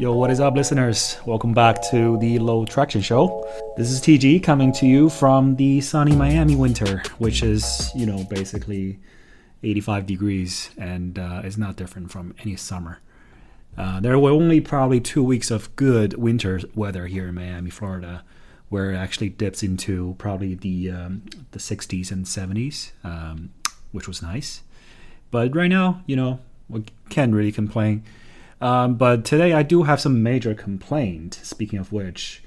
Yo, what is up, listeners? Welcome back to the Low Traction Show. This is TG coming to you from the sunny Miami winter, which is, you know, basically 85 degrees and uh, it's not different from any summer. Uh, there were only probably two weeks of good winter weather here in Miami, Florida, where it actually dips into probably the um, the 60s and 70s, um, which was nice. But right now, you know, we can't really complain. Um, but today I do have some major complaint. Speaking of which,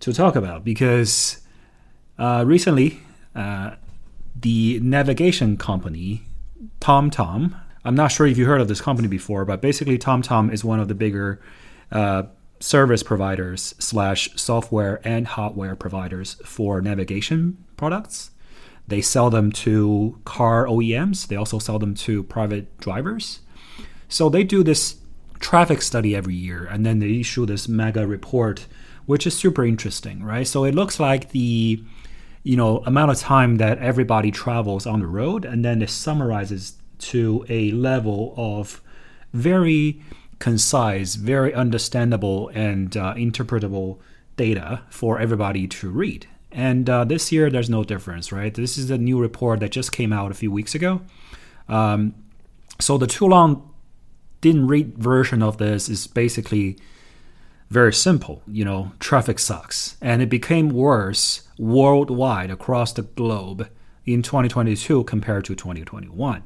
to talk about because uh, recently uh, the navigation company TomTom. I'm not sure if you heard of this company before, but basically TomTom is one of the bigger uh, service providers slash software and hardware providers for navigation products. They sell them to car OEMs. They also sell them to private drivers. So they do this traffic study every year, and then they issue this mega report, which is super interesting, right? So it looks like the you know amount of time that everybody travels on the road, and then it summarizes to a level of very concise, very understandable, and uh, interpretable data for everybody to read. And uh, this year, there's no difference, right? This is a new report that just came out a few weeks ago. Um, so the too long didn't read version of this is basically very simple. You know, traffic sucks. And it became worse worldwide across the globe in 2022 compared to 2021,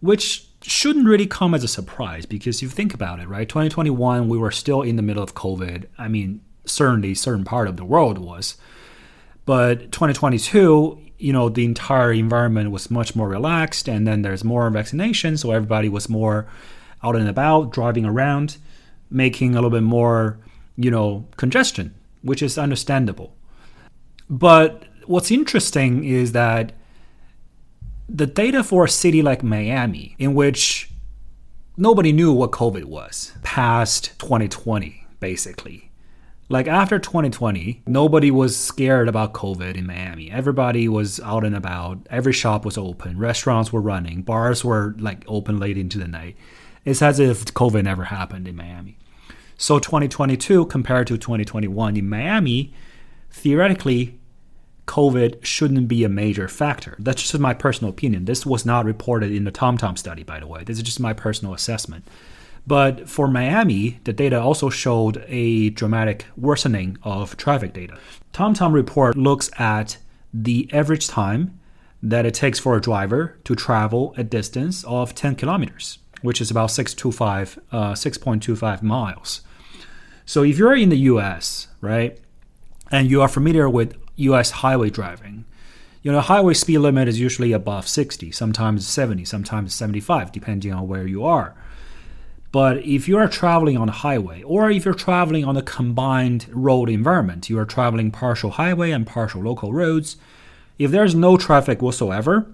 which shouldn't really come as a surprise because you think about it, right? 2021, we were still in the middle of COVID. I mean, certainly, certain part of the world was. But 2022, you know, the entire environment was much more relaxed, and then there's more vaccination, so everybody was more out and about, driving around, making a little bit more, you know, congestion, which is understandable. But what's interesting is that the data for a city like Miami, in which nobody knew what COVID was past 2020, basically, like after 2020, nobody was scared about COVID in Miami. Everybody was out and about. Every shop was open. Restaurants were running. Bars were like open late into the night. It's as if COVID never happened in Miami. So 2022 compared to 2021 in Miami, theoretically, COVID shouldn't be a major factor. That's just my personal opinion. This was not reported in the TomTom study, by the way. This is just my personal assessment. But for Miami, the data also showed a dramatic worsening of traffic data. TomTom report looks at the average time that it takes for a driver to travel a distance of 10 kilometers, which is about 625, uh, 6.25 miles. So if you're in the US, right, and you are familiar with US highway driving, you know, highway speed limit is usually above 60, sometimes 70, sometimes 75, depending on where you are. But if you are traveling on a highway, or if you're traveling on a combined road environment, you are traveling partial highway and partial local roads, if there's no traffic whatsoever,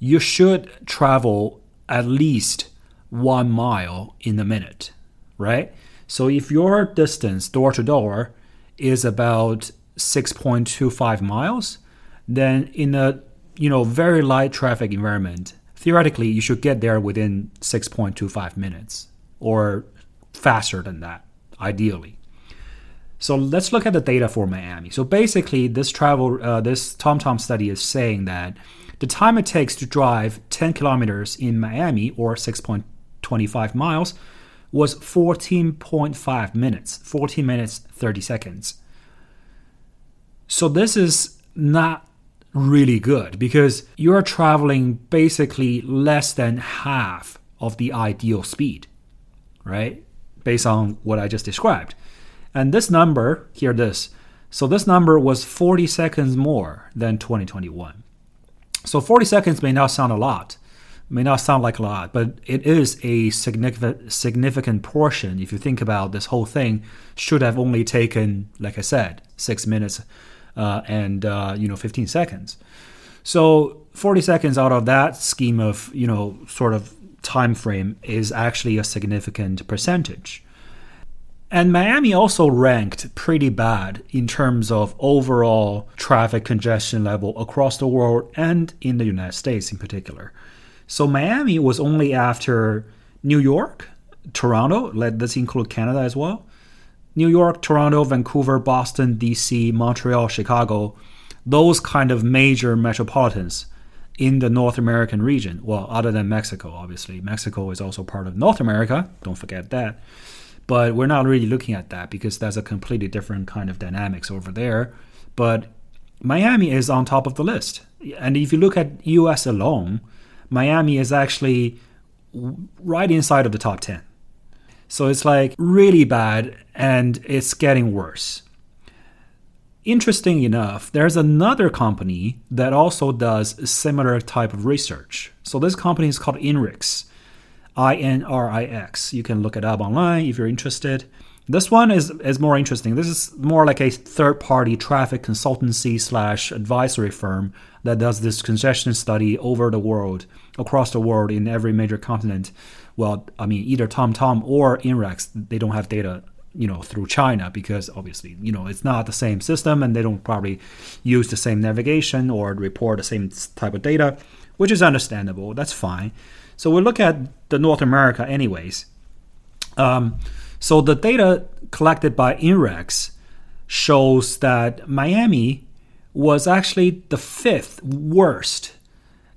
you should travel at least one mile in a minute, right? So if your distance door to door is about 6.25 miles, then in a you know very light traffic environment, theoretically you should get there within 6.25 minutes or faster than that, ideally. So let's look at the data for Miami. So basically, this travel, uh, this TomTom study is saying that the time it takes to drive 10 kilometers in Miami or 6.25 miles was 14.5 minutes, 14 minutes 30 seconds. So this is not really good because you're traveling basically less than half of the ideal speed right? Based on what I just described. And this number, hear this. So this number was 40 seconds more than 2021. So 40 seconds may not sound a lot, may not sound like a lot, but it is a significant significant portion. If you think about this whole thing, should have only taken, like I said, six minutes uh, and uh, you know 15 seconds. So 40 seconds out of that scheme of you know sort of time frame is actually a significant percentage. And Miami also ranked pretty bad in terms of overall traffic congestion level across the world and in the United States in particular. So Miami was only after New York, Toronto, let this include Canada as well. New York, Toronto, Vancouver, Boston, DC, Montreal, Chicago, those kind of major metropolitans in the North American region. Well, other than Mexico, obviously. Mexico is also part of North America, don't forget that. But we're not really looking at that because that's a completely different kind of dynamics over there. But Miami is on top of the list. And if you look at US alone, Miami is actually right inside of the top 10. So it's like really bad and it's getting worse. Interesting enough, there's another company that also does a similar type of research. So this company is called INRIX. I N R I X. You can look it up online if you're interested. This one is, is more interesting. This is more like a third party traffic consultancy slash advisory firm that does this congestion study over the world, across the world in every major continent. Well, I mean, either TomTom or INRIX, they don't have data you know through China because obviously you know it's not the same system and they don't probably use the same navigation or report the same type of data, which is understandable. That's fine. So we look at the North America anyways. Um, so the data collected by INRIX shows that Miami was actually the fifth worst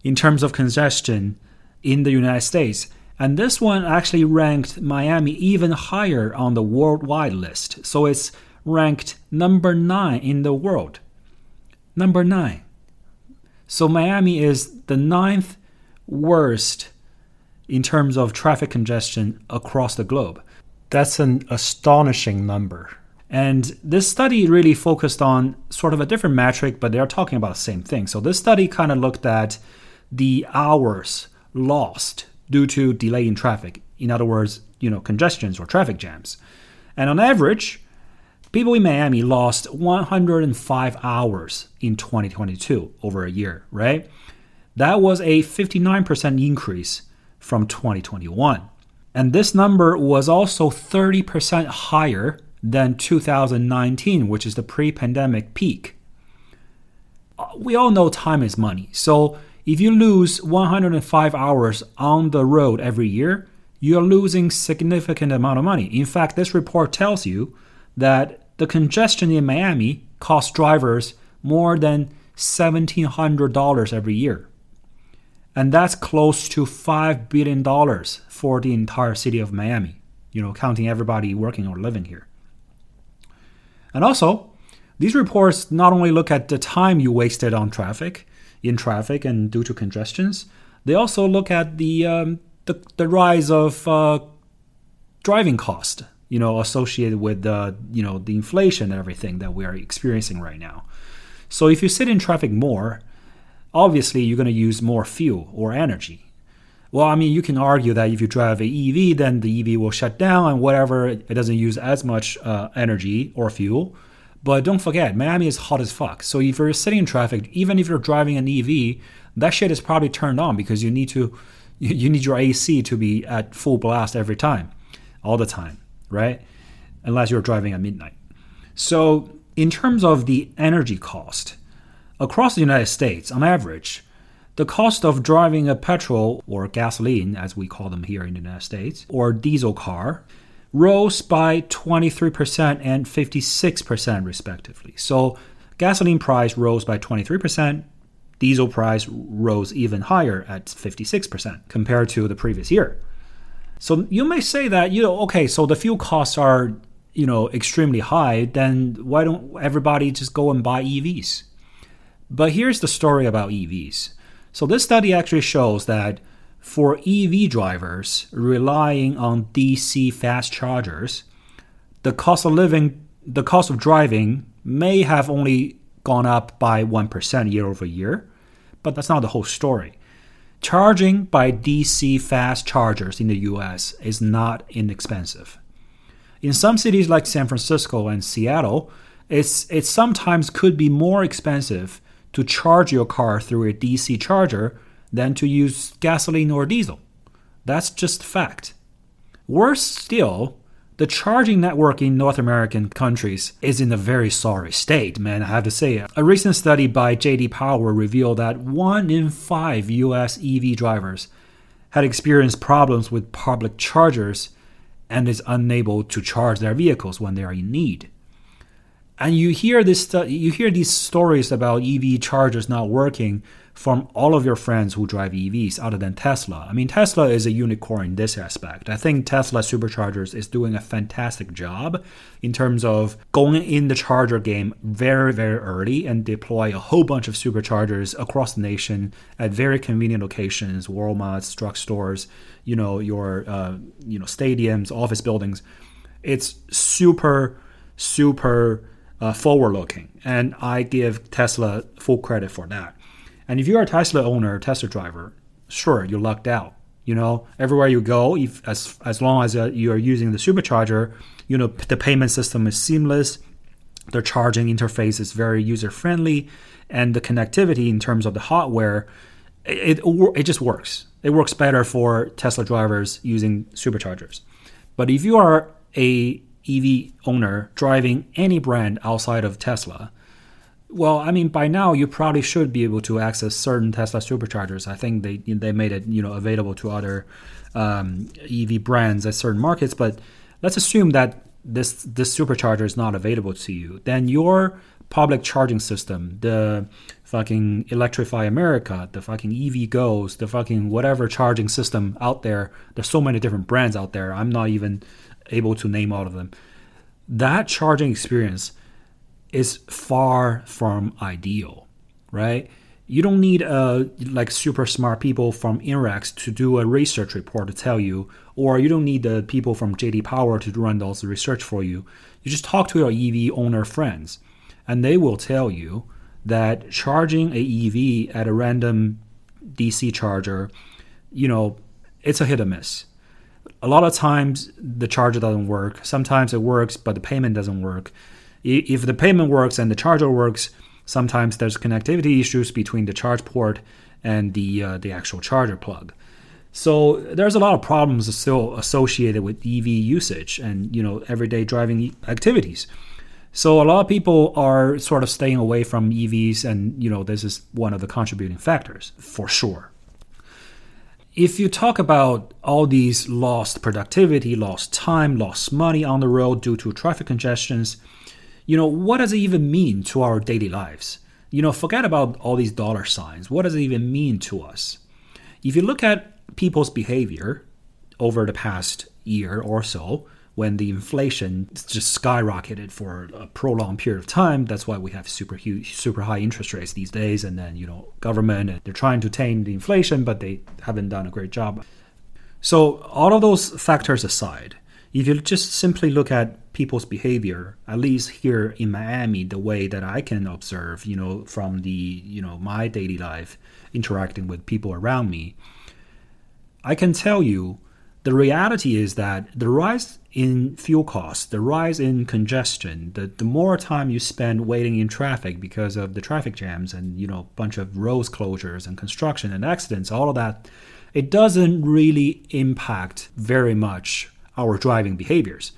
in terms of congestion in the United States. And this one actually ranked Miami even higher on the worldwide list. So it's ranked number nine in the world. Number nine. So Miami is the ninth worst in terms of traffic congestion across the globe. That's an astonishing number. And this study really focused on sort of a different metric, but they're talking about the same thing. So this study kind of looked at the hours lost due to delay in traffic. In other words, you know, congestions or traffic jams. And on average, people in Miami lost 105 hours in 2022 over a year, right? That was a 59% increase from 2021. And this number was also 30% higher than 2019, which is the pre pandemic peak. Uh, we all know time is money. So if you lose 105 hours on the road every year, you're losing significant amount of money. In fact, this report tells you that the congestion in Miami costs drivers more than $1,700 every year and that's close to $5 billion for the entire city of Miami, you know, counting everybody working or living here. And also, these reports not only look at the time you wasted on traffic, in traffic and due to congestions, they also look at the, um, the, the, rise of uh, driving cost, you know, associated with the, you know, the inflation and everything that we are experiencing right now. So if you sit in traffic more, obviously you're going to use more fuel or energy. Well, I mean, you can argue that if you drive a EV, then the EV will shut down and whatever, it doesn't use as much uh, energy or fuel. But don't forget, Miami is hot as fuck. So if you're sitting in traffic, even if you're driving an EV, that shit is probably turned on because you need to, you need your AC to be at full blast every time, all the time, right? Unless you're driving at midnight. So in terms of the energy cost, Across the United States, on average, the cost of driving a petrol or gasoline, as we call them here in the United States, or diesel car, rose by 23% and 56% respectively. So gasoline price rose by 23%, diesel price rose even higher at 56% compared to the previous year. So you may say that, you know, okay, so the fuel costs are, you know, extremely high, then why don't everybody just go and buy EVs? But here's the story about EVs. So, this study actually shows that for EV drivers relying on DC fast chargers, the cost of living, the cost of driving may have only gone up by 1% year over year, but that's not the whole story. Charging by DC fast chargers in the US is not inexpensive. In some cities like San Francisco and Seattle, it's, it sometimes could be more expensive to charge your car through a DC charger than to use gasoline or diesel. That's just fact. Worse still, the charging network in North American countries is in a very sorry state, man, I have to say. A recent study by JD Power revealed that 1 in 5 US EV drivers had experienced problems with public chargers and is unable to charge their vehicles when they are in need. And you hear this, you hear these stories about EV chargers not working from all of your friends who drive EVs other than Tesla. I mean, Tesla is a unicorn in this aspect. I think Tesla Superchargers is doing a fantastic job in terms of going in the charger game very, very early and deploy a whole bunch of superchargers across the nation at very convenient locations, Walmarts, drugstores, you know, your uh, you know stadiums, office buildings. It's super, super uh, forward looking, and I give Tesla full credit for that. And if you're a Tesla owner, Tesla driver, sure, you're lucked out. You know, everywhere you go, if, as as long as uh, you are using the supercharger, you know the payment system is seamless. The charging interface is very user friendly, and the connectivity in terms of the hardware, it, it, it just works. It works better for Tesla drivers using superchargers. But if you are a EV owner driving any brand outside of Tesla, well, I mean, by now you probably should be able to access certain Tesla superchargers. I think they they made it you know available to other um, EV brands at certain markets. But let's assume that this this supercharger is not available to you. Then your public charging system, the fucking Electrify America, the fucking EVgo's, the fucking whatever charging system out there. There's so many different brands out there. I'm not even able to name all of them. That charging experience is far from ideal, right? You don't need uh, like super smart people from INRIX to do a research report to tell you, or you don't need the people from JD Power to run those research for you. You just talk to your EV owner friends, and they will tell you that charging a EV at a random DC charger, you know, it's a hit or miss. A lot of times the charger doesn't work. Sometimes it works, but the payment doesn't work if the payment works and the charger works, sometimes there's connectivity issues between the charge port and the uh, the actual charger plug. So there's a lot of problems still associated with EV usage and you know everyday driving activities. So a lot of people are sort of staying away from EVs, and you know this is one of the contributing factors for sure. If you talk about all these lost productivity, lost time, lost money on the road due to traffic congestions, you know, what does it even mean to our daily lives? You know, forget about all these dollar signs. What does it even mean to us? If you look at people's behavior over the past year or so, when the inflation just skyrocketed for a prolonged period of time. That's why we have super huge, super high interest rates these days. And then you know, government uh, they're trying to tame the inflation, but they haven't done a great job. So all of those factors aside, if you just simply look at people's behavior, at least here in Miami, the way that I can observe, you know, from the, you know, my daily life interacting with people around me, I can tell you the reality is that the rise in fuel costs, the rise in congestion, the, the more time you spend waiting in traffic because of the traffic jams and, you know, a bunch of roads closures and construction and accidents, all of that, it doesn't really impact very much our driving behaviors.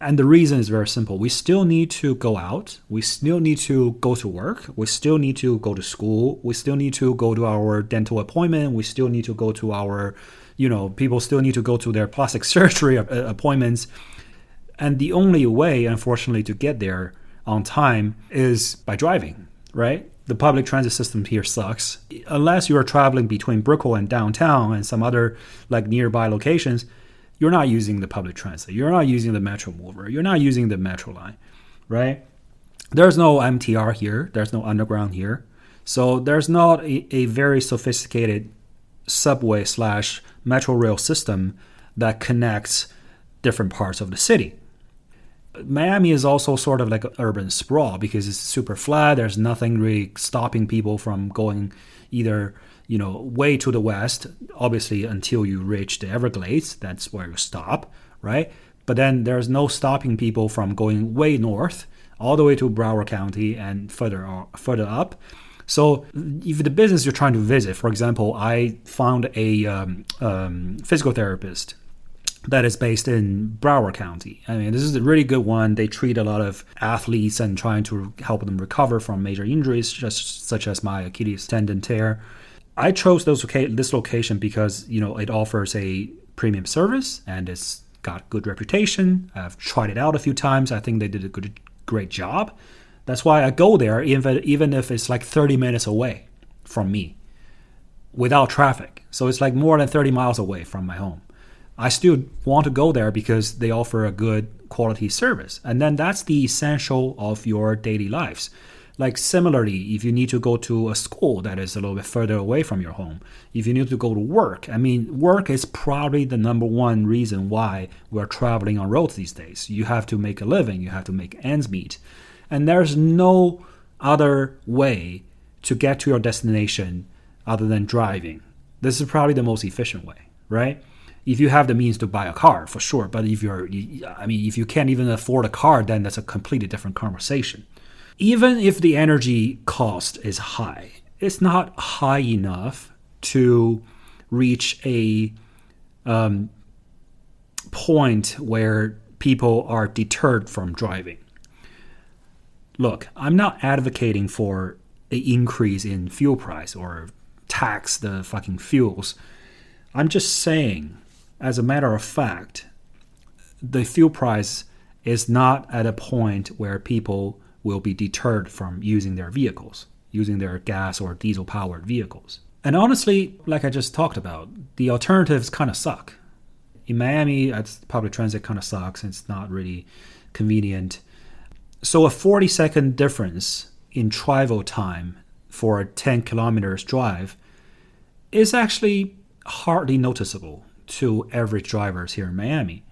And the reason is very simple. We still need to go out. We still need to go to work. We still need to go to school. We still need to go to our dental appointment. We still need to go to our, you know, people still need to go to their plastic surgery uh, appointments. And the only way, unfortunately, to get there on time is by driving, right? The public transit system here sucks. Unless you are traveling between Brickell and downtown and some other like nearby locations, you're not using the public transit. You're not using the Metro Mover. You're not using the Metro line, right? There's no MTR here. There's no underground here. So there's not a, a very sophisticated subway slash metro rail system that connects different parts of the city. Miami is also sort of like an urban sprawl because it's super flat. There's nothing really stopping people from going either you know, way to the west, obviously until you reach the Everglades, that's where you stop, right? But then there's no stopping people from going way north, all the way to Broward County and further further up. So if the business you're trying to visit, for example, I found a um, um, physical therapist that is based in Broward County. I mean, this is a really good one. They treat a lot of athletes and trying to help them recover from major injuries, just such as my Achilles tendon tear. I chose those this location because you know it offers a premium service and it's got good reputation. I've tried it out a few times. I think they did a good, great job. That's why I go there, even even if it's like 30 minutes away from me, without traffic. So it's like more than 30 miles away from my home. I still want to go there because they offer a good quality service, and then that's the essential of your daily lives. Like similarly, if you need to go to a school that is a little bit further away from your home, if you need to go to work, I mean, work is probably the number one reason why we're traveling on roads these days. You have to make a living, you have to make ends meet, and there's no other way to get to your destination other than driving. This is probably the most efficient way, right? If you have the means to buy a car, for sure. But if you're, I mean, if you can't even afford a car, then that's a completely different conversation even if the energy cost is high, it's not high enough to reach a um, point where people are deterred from driving. Look, I'm not advocating for an increase in fuel price or tax the fucking fuels. I'm just saying, as a matter of fact, the fuel price is not at a point where people will be deterred from using their vehicles, using their gas or diesel powered vehicles. And honestly, like I just talked about, the alternatives kind of suck. In Miami, public transit kind of sucks. It's not really convenient. So a 40 second difference in travel time for a 10 kilometers drive is actually hardly noticeable to average drivers here in Miami.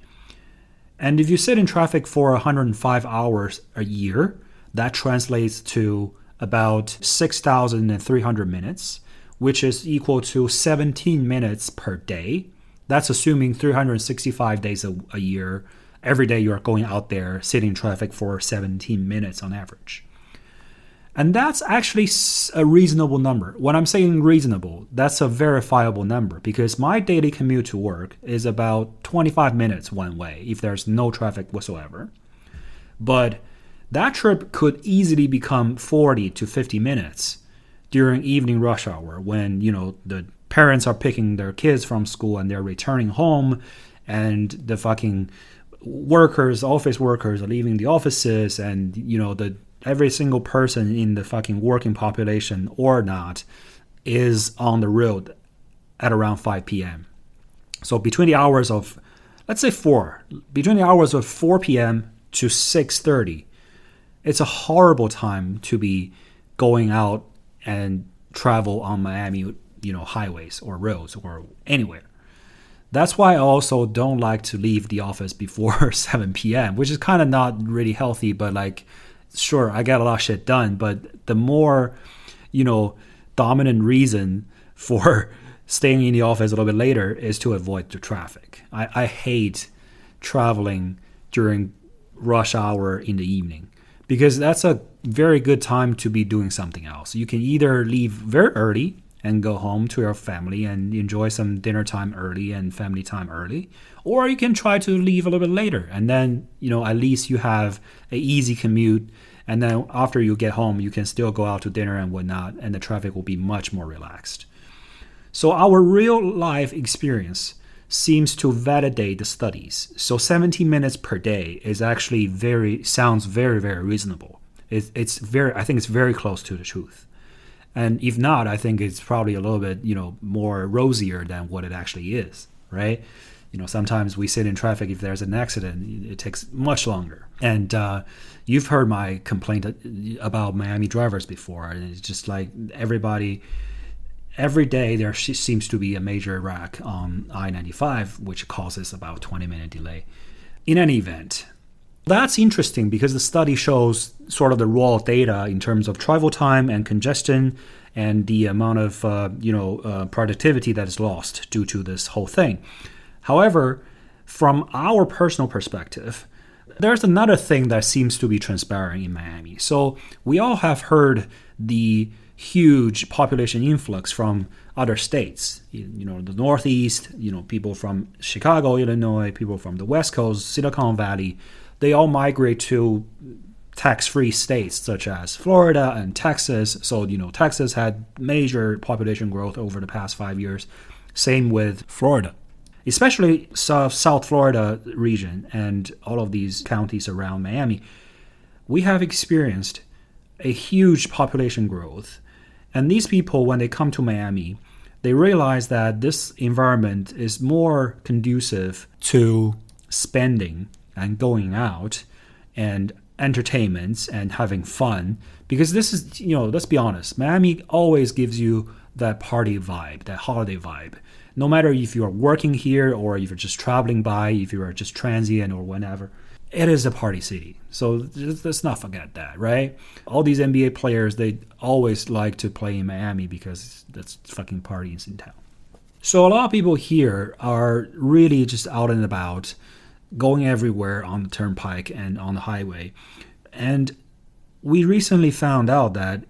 And if you sit in traffic for 105 hours a year, that translates to about 6,300 minutes, which is equal to 17 minutes per day. That's assuming 365 days a, a year. Every day you are going out there sitting in traffic for 17 minutes on average. And that's actually a reasonable number. When I'm saying reasonable, that's a verifiable number because my daily commute to work is about 25 minutes one way if there's no traffic whatsoever. But that trip could easily become 40 to 50 minutes during evening rush hour when, you know, the parents are picking their kids from school and they're returning home and the fucking workers, office workers are leaving the offices and, you know, the every single person in the fucking working population or not is on the road at around 5 p.m. So between the hours of let's say 4, between the hours of 4 p.m. to 6:30 it's a horrible time to be going out and travel on Miami, you know, highways or roads or anywhere. That's why I also don't like to leave the office before 7 p.m., which is kind of not really healthy, but like, sure, I got a lot of shit done. But the more, you know, dominant reason for staying in the office a little bit later is to avoid the traffic. I, I hate traveling during rush hour in the evening because that's a very good time to be doing something else. You can either leave very early and go home to your family and enjoy some dinner time early and family time early or you can try to leave a little bit later and then you know at least you have an easy commute and then after you get home you can still go out to dinner and whatnot and the traffic will be much more relaxed so our real life experience seems to validate the studies. So 17 minutes per day is actually very sounds very very reasonable. It, it's very I think it's very close to the truth. And if not, I think it's probably a little bit you know more rosier than what it actually is, right? You know, sometimes we sit in traffic. If there's an accident, it takes much longer. And uh, you've heard my complaint about Miami drivers before, and it's just like everybody every day there seems to be a major wreck on I-95, which causes about 20 minute delay. In any event, that's interesting because the study shows sort of the raw data in terms of travel time and congestion and the amount of uh, you know uh, productivity that is lost due to this whole thing. However, from our personal perspective, there's another thing that seems to be transpiring in Miami. So we all have heard the huge population influx from other states. You, know, the Northeast, you know, people from Chicago, Illinois, people from the West Coast, Silicon Valley, they all migrate to tax-free states such as Florida and Texas. So, you know, Texas had major population growth over the past 5 years. Same with Florida. especially South, South Florida region and all of these counties around Miami, we have experienced a huge population growth. And these people, when they come to Miami, they realize that this environment is more conducive to spending and going out and entertainments and having fun. Because this is you know let's be honest miami always gives you that party vibe that holiday vibe. No matter if you're working here or if you're just traveling by if you're just transient or whatever it is a party city. So let's not forget that right? All these nba players they always like to play in miami because that's fucking parties in town. So a lot of people here are really just out and about going everywhere on the turnpike and on the highway. And we recently found out that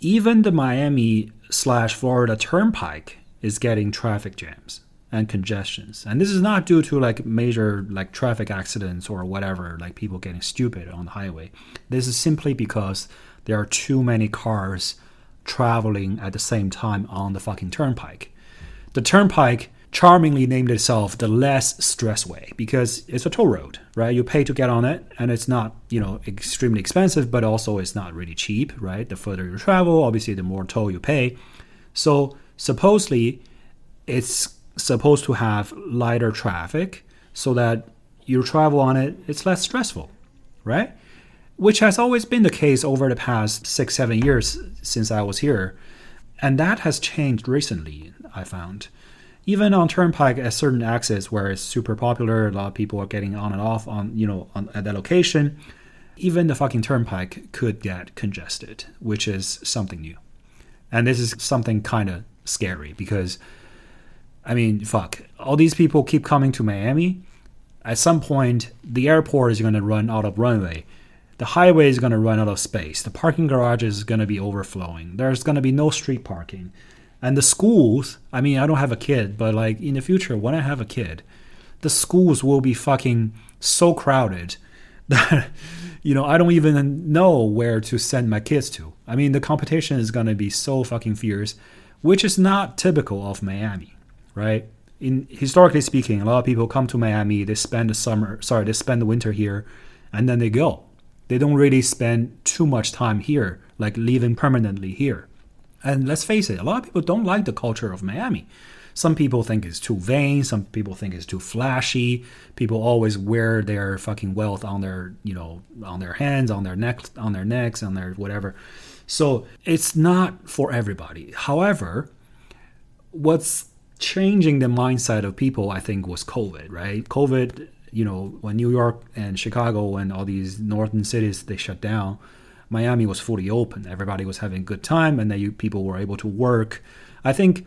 even the Miami slash Florida turnpike is getting traffic jams and congestions. And this is not due to like major like traffic accidents or whatever, like people getting stupid on the highway. This is simply because there are too many cars traveling at the same time on the fucking turnpike. The turnpike charmingly named itself the less stress way because it's a toll road, right? You pay to get on it, and it's not, you know, extremely expensive, but also it's not really cheap, right? The further you travel, obviously, the more toll you pay. So supposedly, it's supposed to have lighter traffic so that you travel on it, it's less stressful, right? Which has always been the case over the past six, seven years since I was here. And that has changed recently, I found even on Turnpike at certain axes where it's super popular, a lot of people are getting on and off on you know on, at that location. Even the fucking Turnpike could get congested, which is something new, and this is something kind of scary because, I mean, fuck, all these people keep coming to Miami. At some point, the airport is going to run out of runway. The highway is going to run out of space. The parking garage is going to be overflowing. There's going to be no street parking and the schools, I mean, I don't have a kid, but like in the future, when I have a kid, the schools will be fucking so crowded that, you know, I don't even know where to send my kids to. I mean, the competition is going to be so fucking fierce, which is not typical of Miami, right? In historically speaking, a lot of people come to Miami, they spend the summer, sorry, they spend the winter here, and then they go. They don't really spend too much time here, like living permanently here. And let's face it, a lot of people don't like the culture of Miami. Some people think it's too vain. Some people think it's too flashy. People always wear their fucking wealth on their, you know, on their hands, on their neck, on their necks, on their whatever. So it's not for everybody. However, what's changing the mindset of people, I think, was COVID. Right? COVID. You know, when New York and Chicago and all these northern cities they shut down, Miami was fully open. Everybody was having a good time, and then you, people were able to work. I think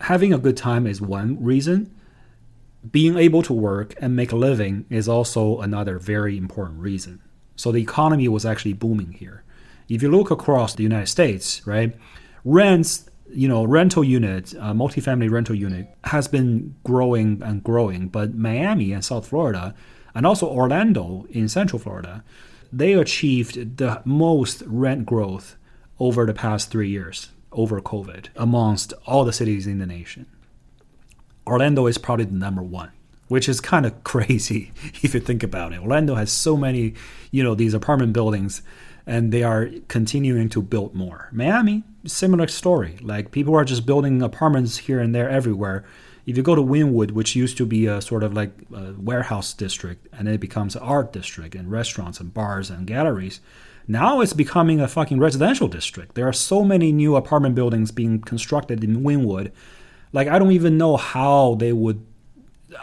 having a good time is one reason. Being able to work and make a living is also another very important reason. So the economy was actually booming here. If you look across the United States, right, rents, you know, rental unit, uh, multifamily rental unit has been growing and growing, but Miami and South Florida, and also Orlando in Central Florida, they achieved the most rent growth over the past three years over COVID amongst all the cities in the nation. Orlando is probably the number one, which is kind of crazy if you think about it. Orlando has so many, you know, these apartment buildings and they are continuing to build more. Miami, similar story. Like people are just building apartments here and there everywhere if you go to Wynwood, which used to be a sort of like warehouse district, and it becomes an art district and restaurants and bars and galleries, now it's becoming a fucking residential district. There are so many new apartment buildings being constructed in Wynwood. Like, I don't even know how they would.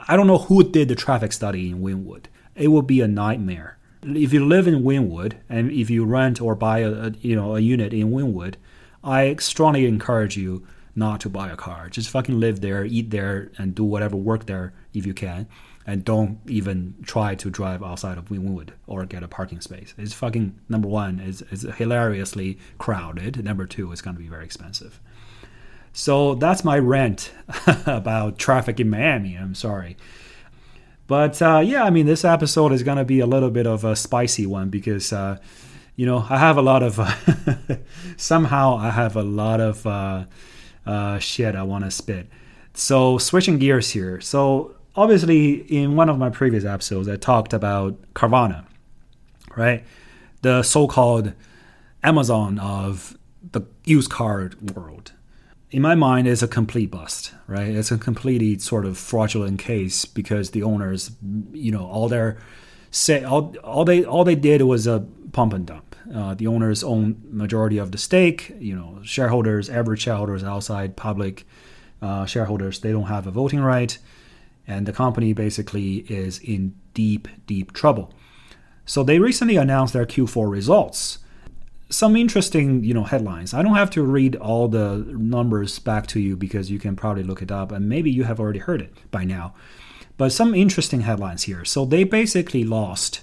I don't know who did the traffic study in Wynwood. It would be a nightmare. If you live in Wynwood and if you rent or buy a, a you know a unit in Wynwood, I strongly encourage you not to buy a car. Just fucking live there, eat there, and do whatever work there if you can. And don't even try to drive outside of Wynwood or get a parking space. It's fucking number one, it's, it's hilariously crowded. Number two, it's going to be very expensive. So that's my rant about traffic in Miami. I'm sorry. But uh, yeah, I mean, this episode is going to be a little bit of a spicy one because, uh, you know, I have a lot of, somehow I have a lot of, uh, uh, shit I want to spit. So switching gears here. So obviously, in one of my previous episodes, I talked about Carvana, right? The so-called Amazon of the used car world. In my mind, it's a complete bust, right? It's a completely sort of fraudulent case because the owners, you know, all their say all, all they all they did was a pump and dump. Uh, the owners own majority of the stake. You know, shareholders, average shareholders outside public uh, shareholders, they don't have a voting right, and the company basically is in deep, deep trouble. So they recently announced their Q4 results. Some interesting, you know, headlines. I don't have to read all the numbers back to you because you can probably look it up, and maybe you have already heard it by now. But some interesting headlines here. So they basically lost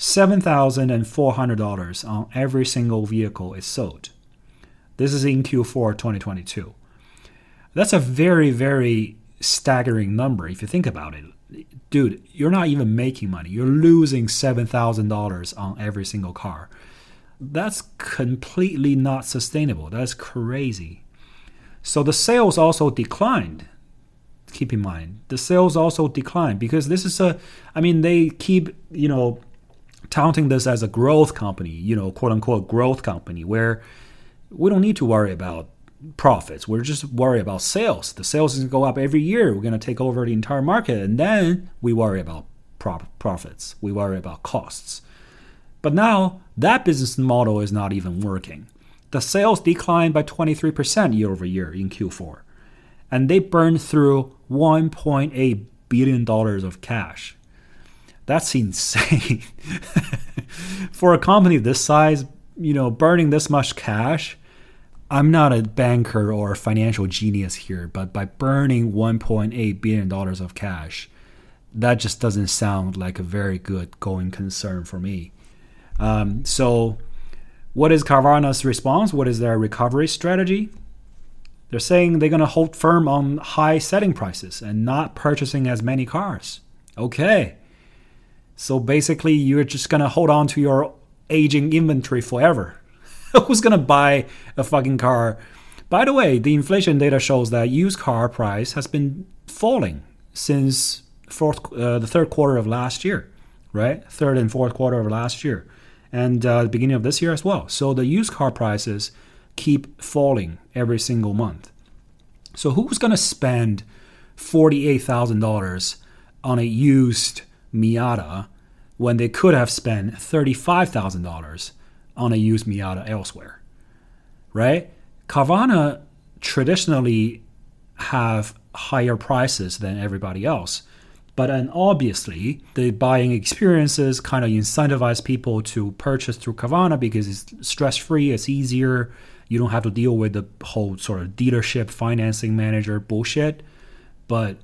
$7,400 on every single vehicle it sold. This is in Q4 2022. That's a very, very staggering number if you think about it. Dude, you're not even making money. You're losing $7,000 on every single car. That's completely not sustainable. That's crazy. So the sales also declined. Keep in mind, the sales also declined because this is a, I mean, they keep, you know, touting this as a growth company, you know, quote unquote growth company, where we don't need to worry about profits. We're just worried about sales. The sales is going to go up every year. We're going to take over the entire market, and then we worry about profits. We worry about costs. But now that business model is not even working. The sales declined by 23% year over year in Q4, and they burned through 1.8 billion dollars of cash. That's insane. For a company this size, you know, burning this much cash, I'm not a banker or a financial genius here, but by burning 1.8 billion dollars of cash, that just doesn't sound like a very good going concern for me. Um, so, what is Carvana's response? What is their recovery strategy? They're saying they're going to hold firm on high selling prices and not purchasing as many cars. Okay, so basically, you're just gonna hold on to your aging inventory forever. Who's gonna buy a fucking car? By the way, the inflation data shows that used car price has been falling since fourth, uh, the third quarter of last year, right? Third and fourth quarter of last year, and uh, the beginning of this year as well. So the used car prices keep falling every single month. So who's gonna spend forty-eight thousand dollars on a used Miata when they could have spent $35,000 on a used Miata elsewhere. Right? Carvana traditionally have higher prices than everybody else. But then obviously, the buying experiences kind of incentivize people to purchase through Carvana because it's stress free, it's easier. You don't have to deal with the whole sort of dealership financing manager bullshit. But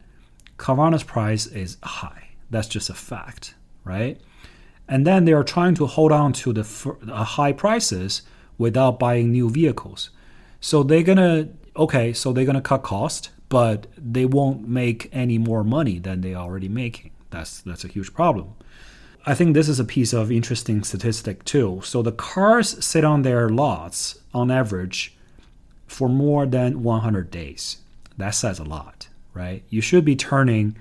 Carvana's price is high. That's just a fact, right? And then they are trying to hold on to the high prices without buying new vehicles. So they're gonna okay, so they're gonna cut cost, but they won't make any more money than they are already making. That's that's a huge problem. I think this is a piece of interesting statistic too. So the cars sit on their lots on average for more than 100 days. That says a lot, right? You should be turning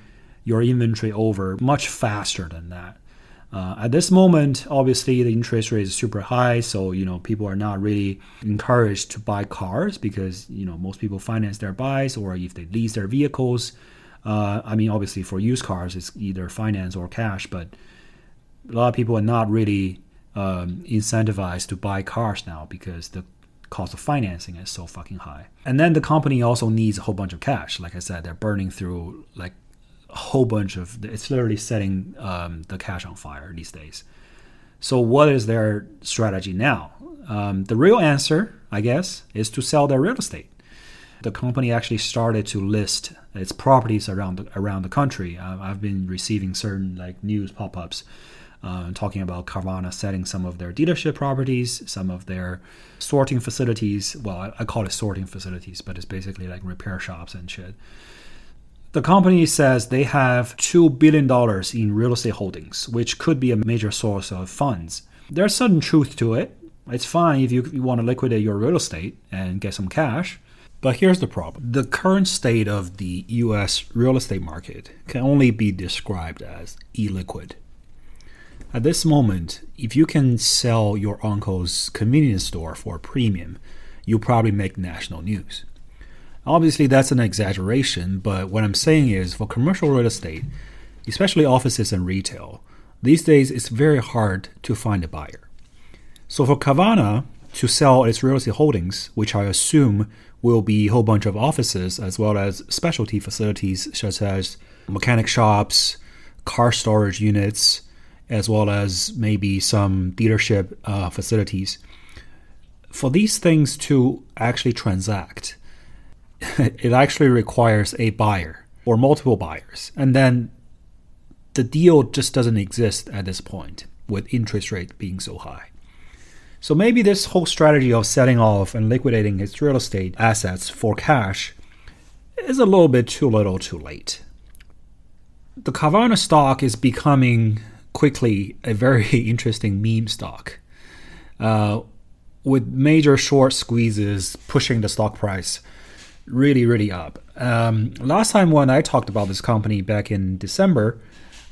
your inventory over much faster than that. Uh, at this moment, obviously the interest rate is super high, so you know people are not really encouraged to buy cars because you know most people finance their buys or if they lease their vehicles. Uh, I mean, obviously for used cars, it's either finance or cash, but a lot of people are not really um, incentivized to buy cars now because the cost of financing is so fucking high. And then the company also needs a whole bunch of cash. Like I said, they're burning through like a whole bunch of it's literally setting um, the cash on fire these days. So what is their strategy now? Um, the real answer, I guess, is to sell their real estate. The company actually started to list its properties around the, around the country. Uh, I've been receiving certain like news pop-ups uh, talking about Carvana selling some of their dealership properties, some of their sorting facilities. Well, I, I call it sorting facilities, but it's basically like repair shops and shit. The company says they have $2 billion in real estate holdings, which could be a major source of funds. There's certain truth to it. It's fine if you, you want to liquidate your real estate and get some cash. But here's the problem the current state of the US real estate market can only be described as illiquid. At this moment, if you can sell your uncle's convenience store for a premium, you'll probably make national news. Obviously, that's an exaggeration, but what I'm saying is for commercial real estate, especially offices and retail, these days it's very hard to find a buyer. So for Carvana to sell its real estate holdings, which I assume will be a whole bunch of offices as well as specialty facilities such as mechanic shops, car storage units, as well as maybe some dealership uh, facilities. For these things to actually transact, it actually requires a buyer or multiple buyers. And then the deal just doesn't exist at this point with interest rate being so high. So maybe this whole strategy of selling off and liquidating its real estate assets for cash is a little bit too little too late. The Carvana stock is becoming quickly a very interesting meme stock, uh, with major short squeezes pushing the stock price really, really up. Um, last time when I talked about this company back in December,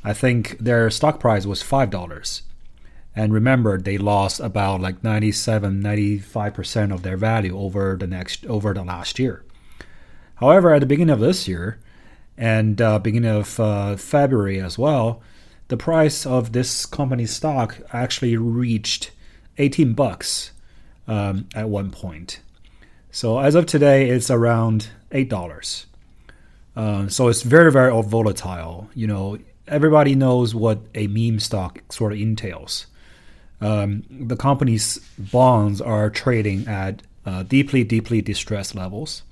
I think their stock price was $5. And remember, they lost about like 97, 95% of their value over the next over the last year. However, at the beginning of this year and uh, beginning of uh, February as well, the price of this company's stock actually reached 18 bucks um, at one point. So as of today, it's around eight dollars. Uh, so it's very very volatile. You know, everybody knows what a meme stock sort of entails um, the company's bonds are trading at uh, deeply, deeply distressed levels.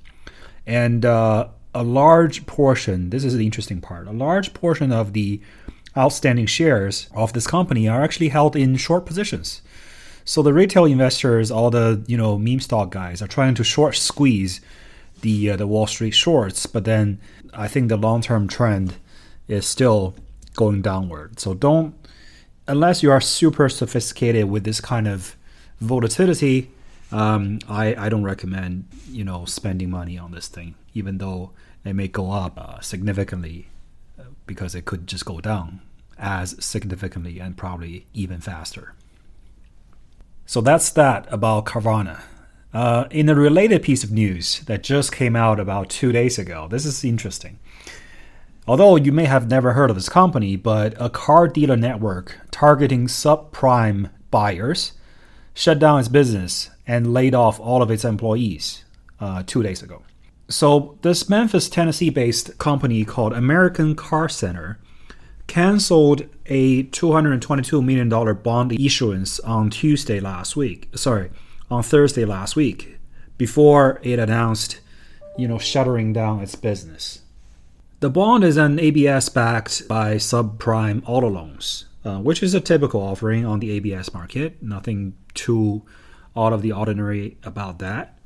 And uh, a large portion, this is the interesting part, a large portion of the outstanding shares of this company are actually held in short positions. So the retail investors, all the you know meme stock guys, are trying to short squeeze the uh, the Wall Street shorts, but then I think the long term trend is still going downward. So don't unless you are super sophisticated with this kind of volatility, um, I, I don't recommend you know spending money on this thing, even though it may go up uh, significantly, uh, because it could just go down as significantly and probably even faster. So that's that about Carvana. Uh, in a related piece of news that just came out about two days ago, this is interesting. Although you may have never heard of this company, but a car dealer network targeting subprime buyers shut down its business and laid off all of its employees uh, two days ago. So, this Memphis, Tennessee based company called American Car Center canceled a $222 million bond issuance on Tuesday last week. Sorry, on Thursday last week, before it announced, you know, shuttering down its business. The bond is an ABS backed by subprime auto loans, uh, which is a typical offering on the ABS market. Nothing too out of the ordinary about that.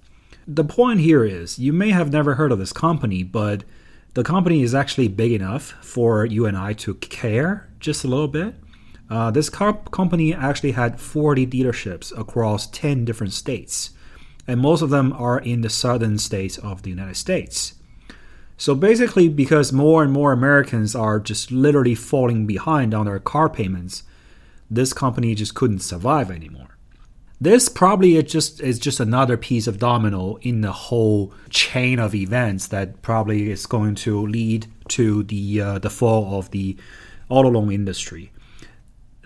The point here is you may have never heard of this company, but the company is actually big enough for you and I to care just a little bit. Uh, this car company actually had 40 dealerships across 10 different states, and most of them are in the southern states of the United States. So basically, because more and more Americans are just literally falling behind on their car payments, this company just couldn't survive anymore. This probably is just is just another piece of domino in the whole chain of events that probably is going to lead to the uh, the fall of the auto loan industry.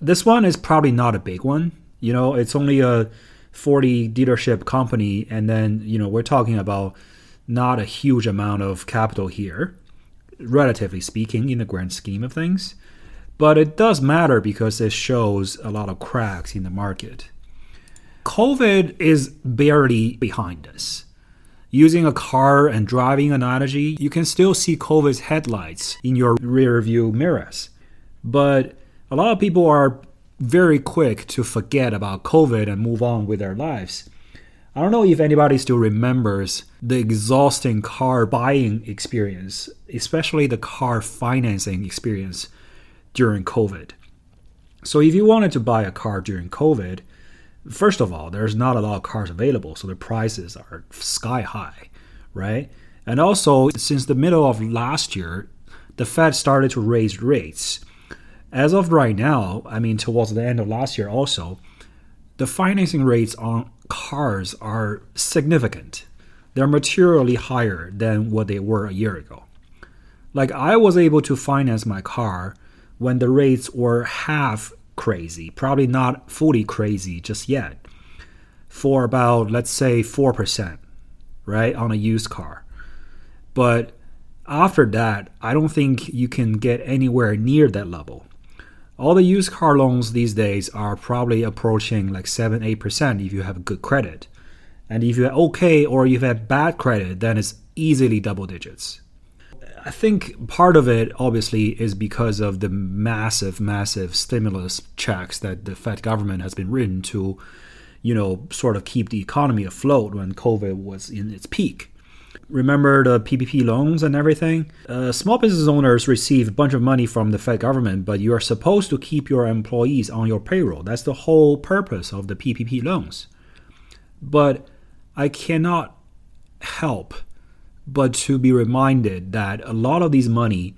This one is probably not a big one. You know, it's only a 40 dealership company, and then you know we're talking about not a huge amount of capital here, relatively speaking, in the grand scheme of things. But it does matter because it shows a lot of cracks in the market. COVID is barely behind us. Using a car and driving analogy, you can still see COVID's headlights in your rear view mirrors. But a lot of people are very quick to forget about COVID and move on with their lives. I don't know if anybody still remembers the exhausting car buying experience, especially the car financing experience during COVID. So, if you wanted to buy a car during COVID, first of all, there's not a lot of cars available, so the prices are sky high, right? And also, since the middle of last year, the Fed started to raise rates. As of right now, I mean, towards the end of last year also, the financing rates on cars are significant. They're materially higher than what they were a year ago. Like, I was able to finance my car when the rates were half crazy, probably not fully crazy just yet, for about, let's say, 4%, right, on a used car. But after that, I don't think you can get anywhere near that level. All the used car loans these days are probably approaching like 7 8% if you have good credit. And if you have okay or you have had bad credit, then it's easily double digits. I think part of it obviously is because of the massive, massive stimulus checks that the Fed government has been written to, you know, sort of keep the economy afloat when COVID was in its peak. Remember the PPP loans and everything? Uh, small business owners receive a bunch of money from the Fed government, but you are supposed to keep your employees on your payroll. That's the whole purpose of the PPP loans. But I cannot help but to be reminded that a lot of these money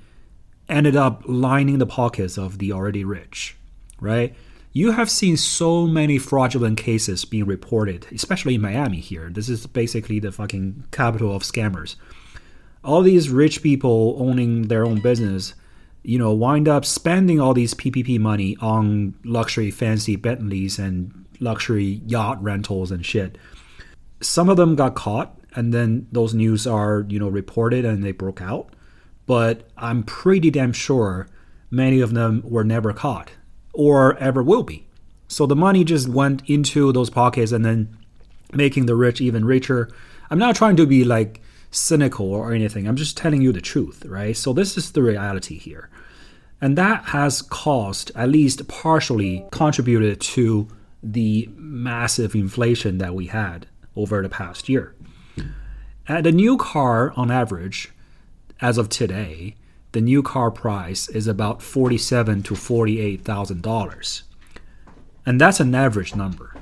ended up lining the pockets of the already rich, right? you have seen so many fraudulent cases being reported, especially in Miami here. This is basically the fucking capital of scammers. All these rich people owning their own business, you know, wind up spending all these PPP money on luxury fancy Bentleys and luxury yacht rentals and shit. Some of them got caught and then those news are, you know, reported and they broke out. But I'm pretty damn sure many of them were never caught or ever will be. So the money just went into those pockets and then making the rich even richer. I'm not trying to be like cynical or anything. I'm just telling you the truth, right? So this is the reality here. And that has caused, at least partially contributed to the massive inflation that we had over the past year. Uh, At a new car, on average, as of today, the new car price is about forty-seven to forty-eight thousand dollars, and that's an average number.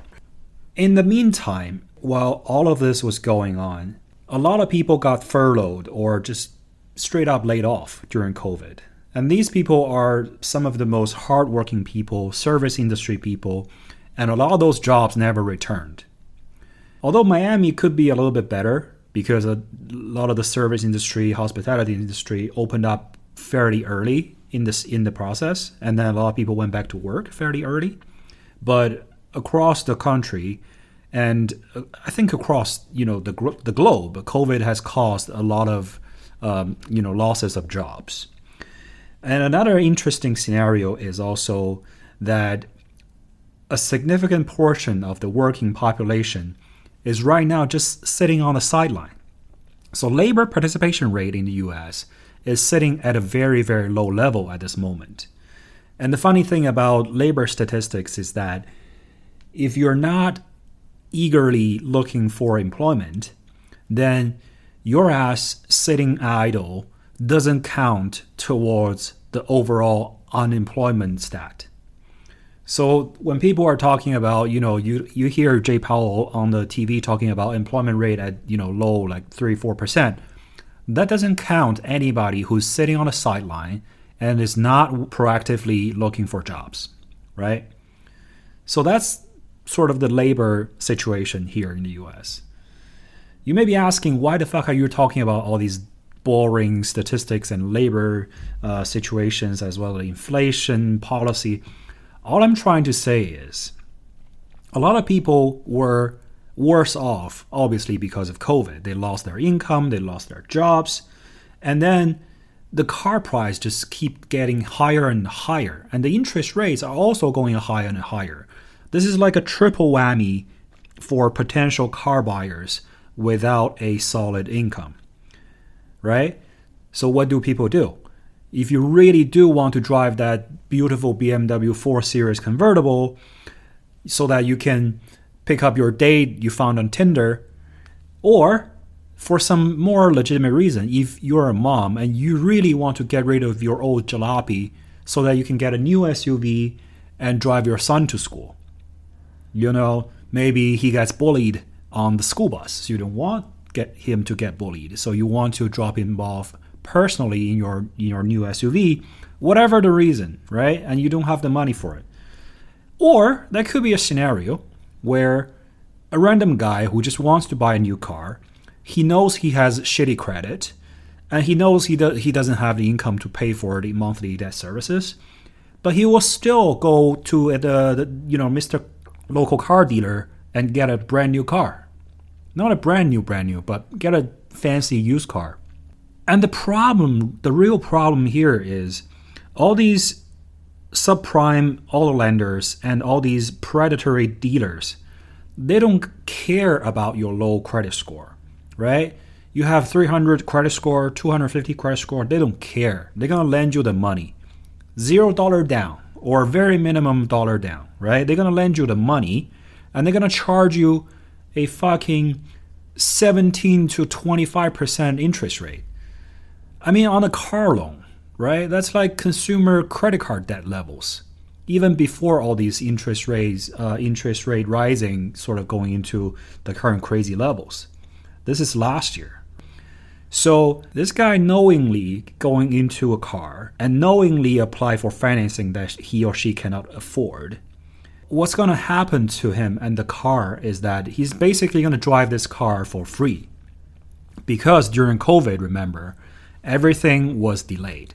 In the meantime, while all of this was going on, a lot of people got furloughed or just straight up laid off during COVID. And these people are some of the most hardworking people, service industry people, and a lot of those jobs never returned. Although Miami could be a little bit better because a lot of the service industry, hospitality industry opened up fairly early in this in the process, and then a lot of people went back to work fairly early. But across the country, and uh, I think across you know the the globe, COVID has caused a lot of um, you know losses of jobs. And another interesting scenario is also that a significant portion of the working population is right now just sitting on the sideline. So labor participation rate in the US is sitting at a very, very low level at this moment. And the funny thing about labor statistics is that if you're not eagerly looking for employment, then your ass sitting idle doesn't count towards the overall unemployment stat. So when people are talking about, you know, you you hear Jay Powell on the TV talking about employment rate at, you know, low like 3 4%, that doesn't count anybody who's sitting on the sideline and is not proactively looking for jobs, right? So that's sort of the labor situation here in the US. You may be asking, why the fuck are you talking about all these boring statistics and labor uh, situations as well as inflation policy? All I'm trying to say is a lot of people were worse off, obviously, because of COVID. They lost their income, they lost their jobs, and then the car price just keep getting higher and higher, and the interest rates are also going higher and higher. This is like a triple whammy for potential car buyers without a solid income. Right? So what do people do? If you really do want to drive that beautiful BMW 4 Series convertible so that you can pick up your date you found on Tinder, or for some more legitimate reason, if you're a mom and you really want to get rid of your old jalopy so that you can get a new SUV and drive your son to school. You know, maybe he gets bullied on the school bus. So you don't want get him to get bullied. So you want to drop him off personally in your in your new SUV, whatever the reason, right? And you don't have the money for it. Or there could be a scenario where a random guy who just wants to buy a new car, he knows he has shitty credit, and he knows he do- he doesn't have the income to pay for the monthly debt services, but he will still go to uh, the, the you know Mr. local car dealer and get a brand new car. Not a brand new brand new, but get a fancy used car. And the problem, the real problem here is all these subprime auto lenders and all these predatory dealers, they don't care about your low credit score, right? You have 300 credit score, 250 credit score, they don't care. They're going to lend you the money. Zero dollar down or very minimum dollar down, right? They're going to lend you the money and they're going to charge you a fucking 17 to 25% interest rate. I mean, on a car loan, right? That's like consumer credit card debt levels. Even before all these interest rates, uh, interest rate rising, sort of going into the current crazy levels. This is last year. So this guy knowingly going into a car and knowingly apply for financing that he or she cannot afford. What's going to happen to him and the car is that he's basically going to drive this car for free. Because during COVID, remember, everything was delayed.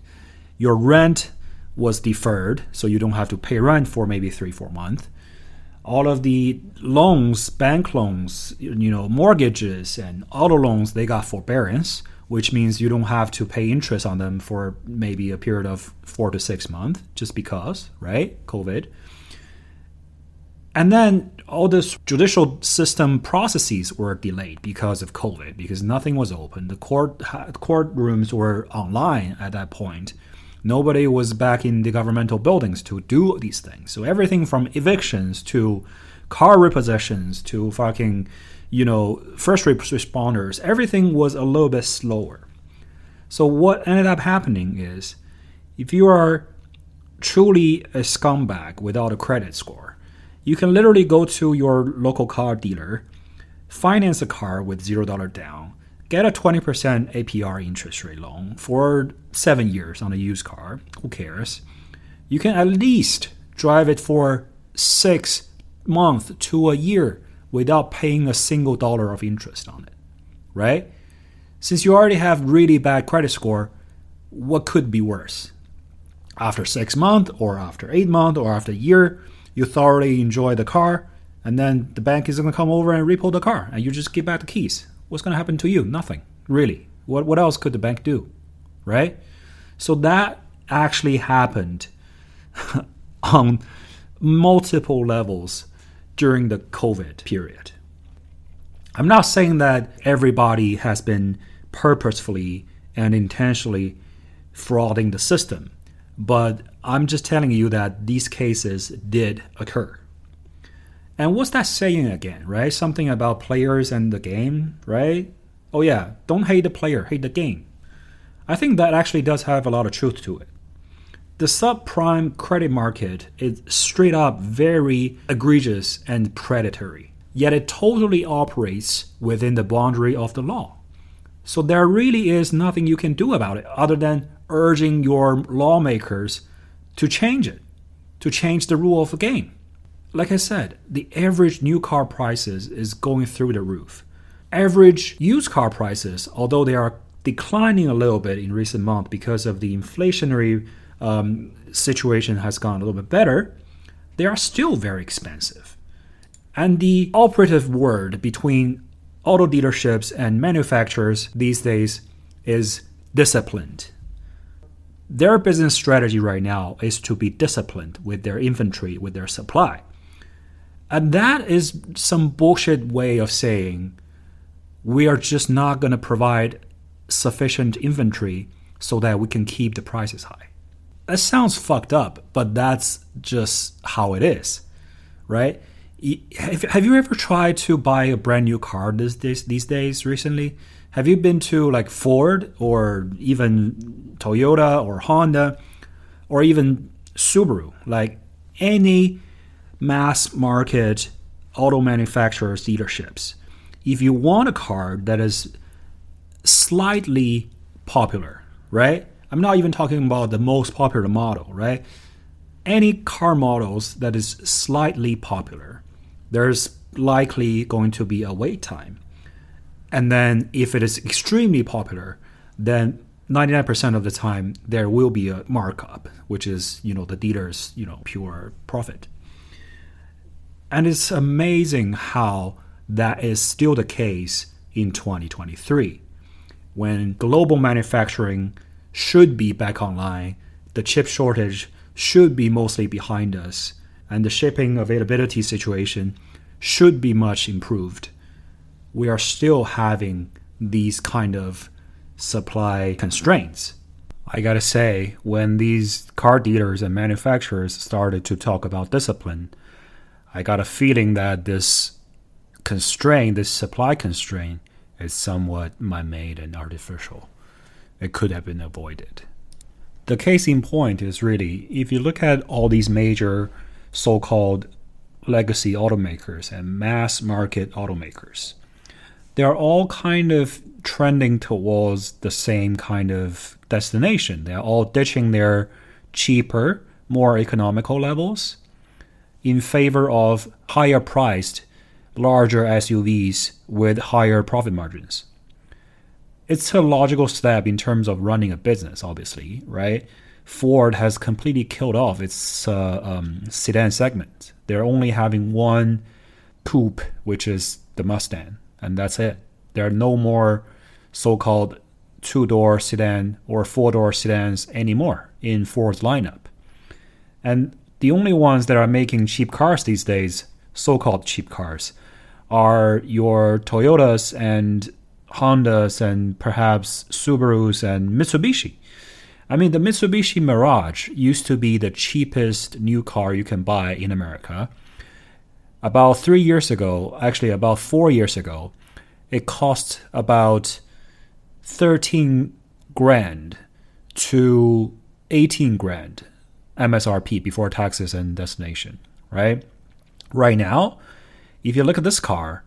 Your rent was deferred, so you don't have to pay rent for maybe three, four months. All of the loans, bank loans, you know, mortgages and auto loans, they got forbearance, which means you don't have to pay interest on them for maybe a period of four to six months, just because, right? COVID. And then all this judicial system processes were delayed because of COVID, because nothing was open. The court courtrooms were online at that point. Nobody was back in the governmental buildings to do these things. So everything from evictions to car repossessions to fucking, you know, first responders, everything was a little bit slower. So what ended up happening is if you are truly a scumbag without a credit score, you can literally go to your local car dealer, finance a car with $0 down, get a 20% APR interest rate loan for seven years on a used car. Who cares? You can at least drive it for six months to a year without paying a single dollar of interest on it, right? Since you already have really bad credit score, what could be worse? After six months, or after eight months, or after a year, you thoroughly enjoy the car, and then the bank is going to come over and repo the car, and you just give back the keys what's going to happen to you? Nothing, really. What, what else could the bank do? Right? So that actually happened on multiple levels during the COVID period. I'm not saying that everybody has been purposefully and intentionally frauding the system, but I'm just telling you that these cases did occur. And what's that saying again, right? Something about players and the game, right? Oh, yeah, don't hate the player, hate the game. I think that actually does have a lot of truth to it. The subprime credit market is straight up very egregious and predatory, yet it totally operates within the boundary of the law. So there really is nothing you can do about it other than urging your lawmakers to change it, to change the rule of the game like I said, the average new car prices is going through the roof. Average used car prices, although they are declining a little bit in recent months because of the inflationary um, situation has gone a little bit better, they are still very expensive. And the operative word between auto dealerships and manufacturers these days is disciplined. Their business strategy right now is to be disciplined with their inventory, with their supply. And that is some bullshit way of saying we are just not going to provide sufficient inventory so that we can keep the prices high. That sounds fucked up, but that's just how it is, right? Have you ever tried to buy a brand new car these days, these days recently? Have you been to like Ford or even Toyota or Honda or even Subaru? Like any mass market auto manufacturers dealerships. if you want a car that is slightly popular, right? I'm not even talking about the most popular model, right? Any car models that is slightly popular, there's likely going to be a wait time. And then if it is extremely popular, then 99% of the time there will be a markup, which is, you know, the dealer's, you know, pure profit. And it's amazing how that is still the case in 2023 when global manufacturing should be back online, the chip shortage should be mostly behind us, and the shipping availability situation should be much improved. We are still having these kind of supply constraints. I gotta say, when these car dealers and manufacturers started to talk about discipline, I got a feeling that this constraint, this supply constraint, is somewhat man made and artificial. It could have been avoided. The case in point is really if you look at all these major so called legacy automakers and mass market automakers, they're all kind of trending towards the same kind of destination. They're all ditching their cheaper, more economical levels in favor of higher priced, larger SUVs with higher profit margins. It's a logical step in terms of running a business, obviously, right? Ford has completely killed off its uh, um, sedan segment. They're only having one coupe, which is the Mustang, and that's it. There are no more so called two door sedan or four door sedans anymore in Ford's lineup. And the only ones that are making cheap cars these days, so called cheap cars, are your Toyotas and Hondas and perhaps Subarus and Mitsubishi. I mean, the Mitsubishi Mirage used to be the cheapest new car you can buy in America. About three years ago, actually, about four years ago, it cost about 13 grand to 18 grand MSRP before taxes and destination, right? Right now, if you look at this car,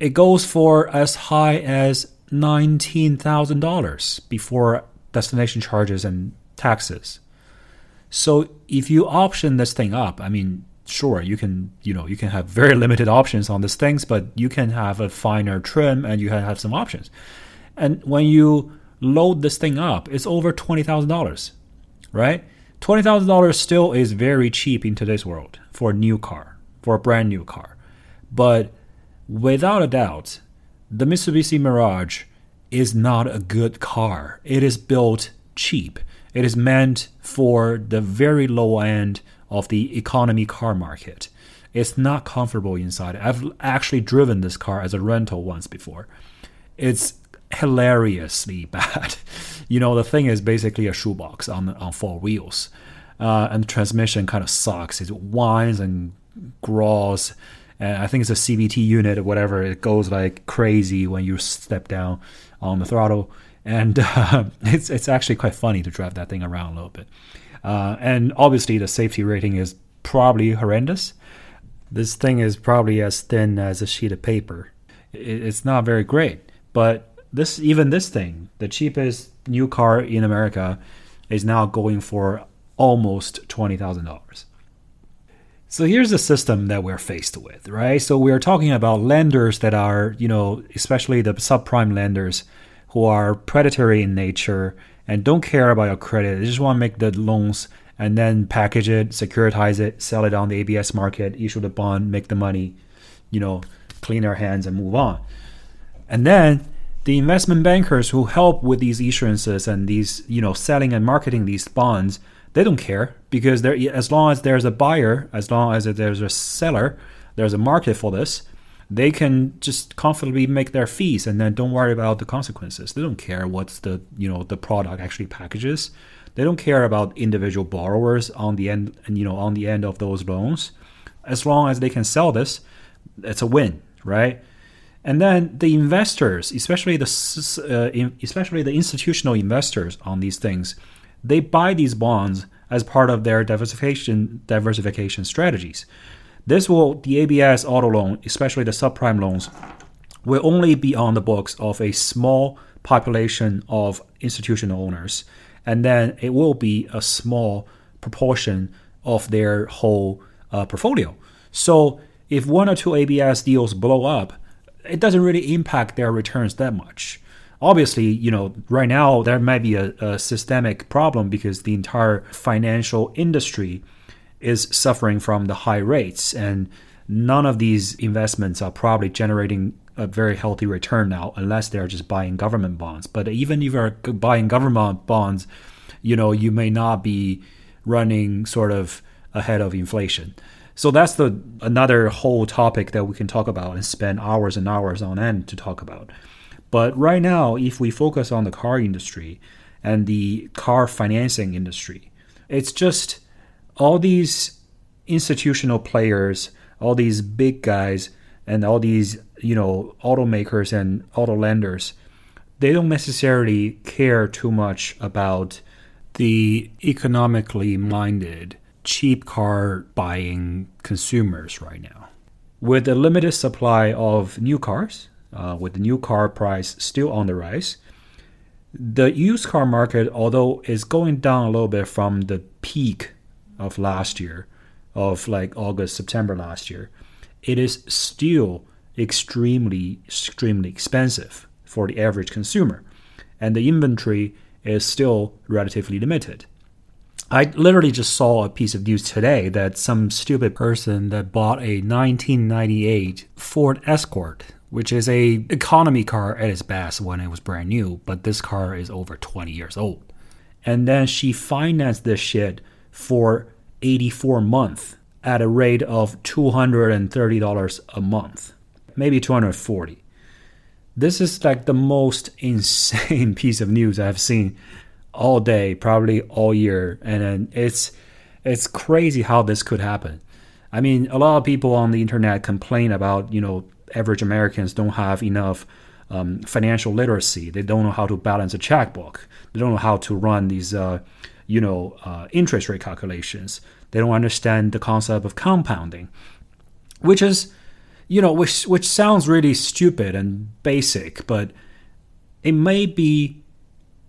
it goes for as high as $19,000 before destination charges and taxes. So if you option this thing up, I mean, sure, you can, you know, you can have very limited options on these things, but you can have a finer trim and you can have some options. And when you load this thing up, it's over $20,000, right? $20,000 still is very cheap in today's world for a new car, for a brand new car. But without a doubt, the Mitsubishi Mirage is not a good car. It is built cheap. It is meant for the very low end of the economy car market. It's not comfortable inside. I've actually driven this car as a rental once before. It's hilariously bad. you know, the thing is basically a shoebox on on four wheels, uh, and the transmission kind of sucks. It whines and growls. And I think it's a CVT unit or whatever. It goes like crazy when you step down on the throttle, and uh, it's it's actually quite funny to drive that thing around a little bit. Uh, and obviously, the safety rating is probably horrendous. This thing is probably as thin as a sheet of paper. It's not very great, but this even this thing, the cheapest new car in America, is now going for almost twenty thousand dollars. So here's the system that we're faced with, right? So we're talking about lenders that are, you know, especially the subprime lenders who are predatory in nature and don't care about your credit. They just want to make the loans and then package it, securitize it, sell it on the ABS market, issue the bond, make the money, you know, clean their hands and move on. And then the investment bankers who help with these issuances and these, you know, selling and marketing these bonds, they don't care because as long as there's a buyer, as long as there's a seller, there's a market for this, they can just comfortably make their fees and then don't worry about the consequences. They don't care what's the, you know, the product actually packages. They don't care about individual borrowers on the end, and you know, on the end of those loans. As long as they can sell this, it's a win, right? And then the investors, especially the uh, especially the institutional investors on these things, they buy these bonds as part of their diversification diversification strategies. This will the ABS auto loan, especially the subprime loans, will only be on the books of a small population of institutional owners, and then it will be a small proportion of their whole uh, portfolio. So if one or two ABS deals blow up, it doesn't really impact their returns that much. Obviously, you know, right now there might be a, a systemic problem because the entire financial industry is suffering from the high rates and none of these investments are probably generating a very healthy return now unless they're just buying government bonds but even if you're buying government bonds you know you may not be running sort of ahead of inflation so that's the another whole topic that we can talk about and spend hours and hours on end to talk about. But right now, if we focus on the car industry and the car financing industry, it's just all these institutional players, all these big guys, and all these you know automakers and auto lenders, they don't necessarily care too much about the economically minded cheap car buying consumers right now. With a limited supply of new cars, uh, with the new car price still on the rise, the used car market, although is going down a little bit from the peak of last year, of like August, September last year, it is still extremely, extremely expensive for the average consumer. And the inventory is still relatively limited. I literally just saw a piece of news today that some stupid person that bought a 1998 Ford Escort, which is a economy car at its best when it was brand new, but this car is over 20 years old. And then she financed this shit for 84 months at a rate of $230 a month, maybe 240. This is like the most insane piece of news I've seen all day, probably all year, and it's it's crazy how this could happen. I mean, a lot of people on the internet complain about you know average Americans don't have enough um, financial literacy. They don't know how to balance a checkbook. They don't know how to run these uh, you know uh, interest rate calculations. They don't understand the concept of compounding, which is you know which which sounds really stupid and basic, but it may be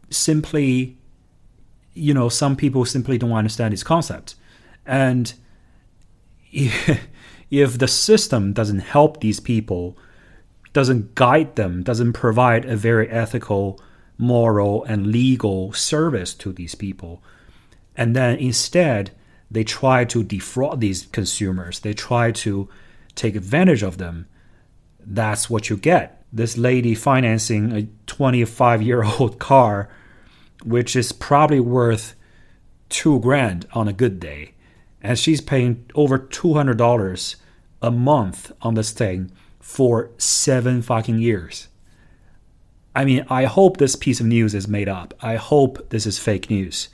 simply you know, some people simply don't understand this concept. And if the system doesn't help these people, doesn't guide them, doesn't provide a very ethical, moral, and legal service to these people, and then instead they try to defraud these consumers, they try to take advantage of them, that's what you get. This lady financing a 25 year old car which is probably worth two grand on a good day. And she's paying over $200 a month on this thing for seven fucking years. I mean, I hope this piece of news is made up. I hope this is fake news.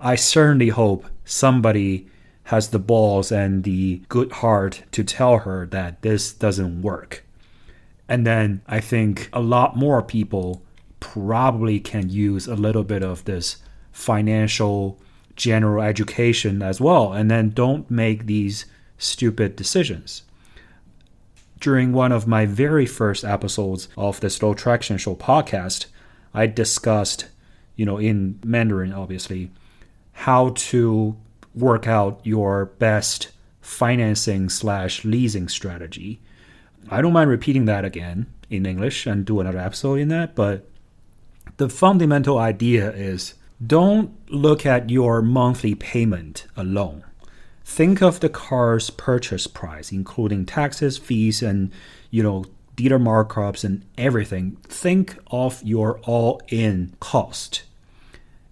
I certainly hope somebody has the balls and the good heart to tell her that this doesn't work. And then I think a lot more people probably can use a little bit of this financial general education as well and then don't make these stupid decisions during one of my very first episodes of the slow traction show podcast i discussed you know in mandarin obviously how to work out your best financing slash leasing strategy i don't mind repeating that again in english and do another episode in that but the fundamental idea is don't look at your monthly payment alone. Think of the car's purchase price, including taxes, fees, and you know dealer markups and everything. Think of your all-in cost,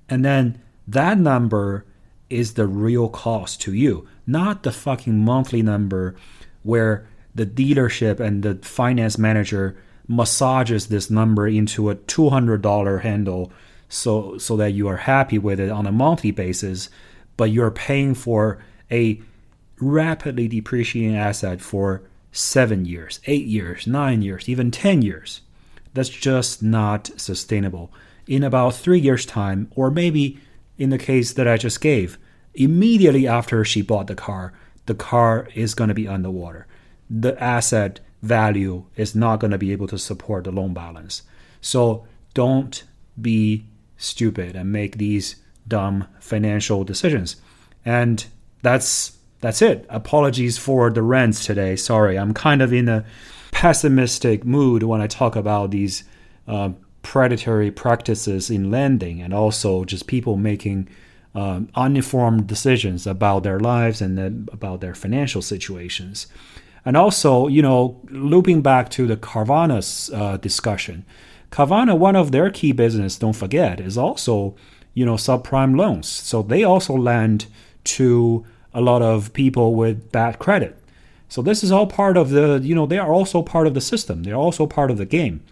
and then that number is the real cost to you, not the fucking monthly number where the dealership and the finance manager massages this number into a $200 handle so so that you are happy with it on a monthly basis but you're paying for a rapidly depreciating asset for 7 years 8 years 9 years even 10 years that's just not sustainable in about 3 years time or maybe in the case that I just gave immediately after she bought the car the car is going to be underwater the asset value is not going to be able to support the loan balance. So don't be stupid and make these dumb financial decisions. And that's that's it. Apologies for the rants today. Sorry, I'm kind of in a pessimistic mood when I talk about these uh, predatory practices in lending and also just people making um, uninformed decisions about their lives and about their financial situations. And also, you know, looping back to the Carvana's uh, discussion, Carvana, one of their key business, don't forget, is also, you know, subprime loans. So they also lend to a lot of people with bad credit. So this is all part of the, you know, they are also part of the system. They're also part of the game.